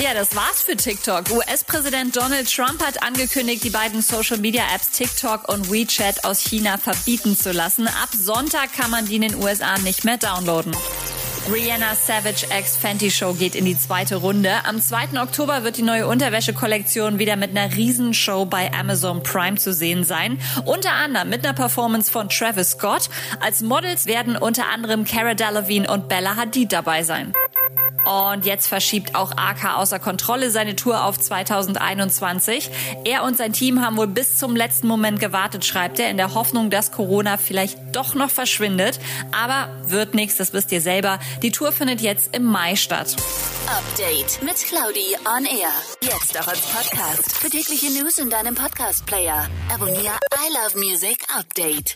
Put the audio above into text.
Ja, das war's für TikTok. US-Präsident Donald Trump hat angekündigt, die beiden Social-Media-Apps TikTok und WeChat aus China verbieten zu lassen. Ab Sonntag kann man die in den USA nicht mehr downloaden. Rihanna Savage X Fenty Show geht in die zweite Runde. Am 2. Oktober wird die neue Unterwäsche-Kollektion wieder mit einer Riesenshow bei Amazon Prime zu sehen sein. Unter anderem mit einer Performance von Travis Scott. Als Models werden unter anderem Cara Delevingne und Bella Hadid dabei sein. Und jetzt verschiebt auch AK außer Kontrolle seine Tour auf 2021. Er und sein Team haben wohl bis zum letzten Moment gewartet, schreibt er, in der Hoffnung, dass Corona vielleicht doch noch verschwindet. Aber wird nichts, das wisst ihr selber. Die Tour findet jetzt im Mai statt. Update mit Claudi on Air. Jetzt auch als Podcast. Für tägliche News in deinem Podcast-Player. Abonniere I Love Music Update.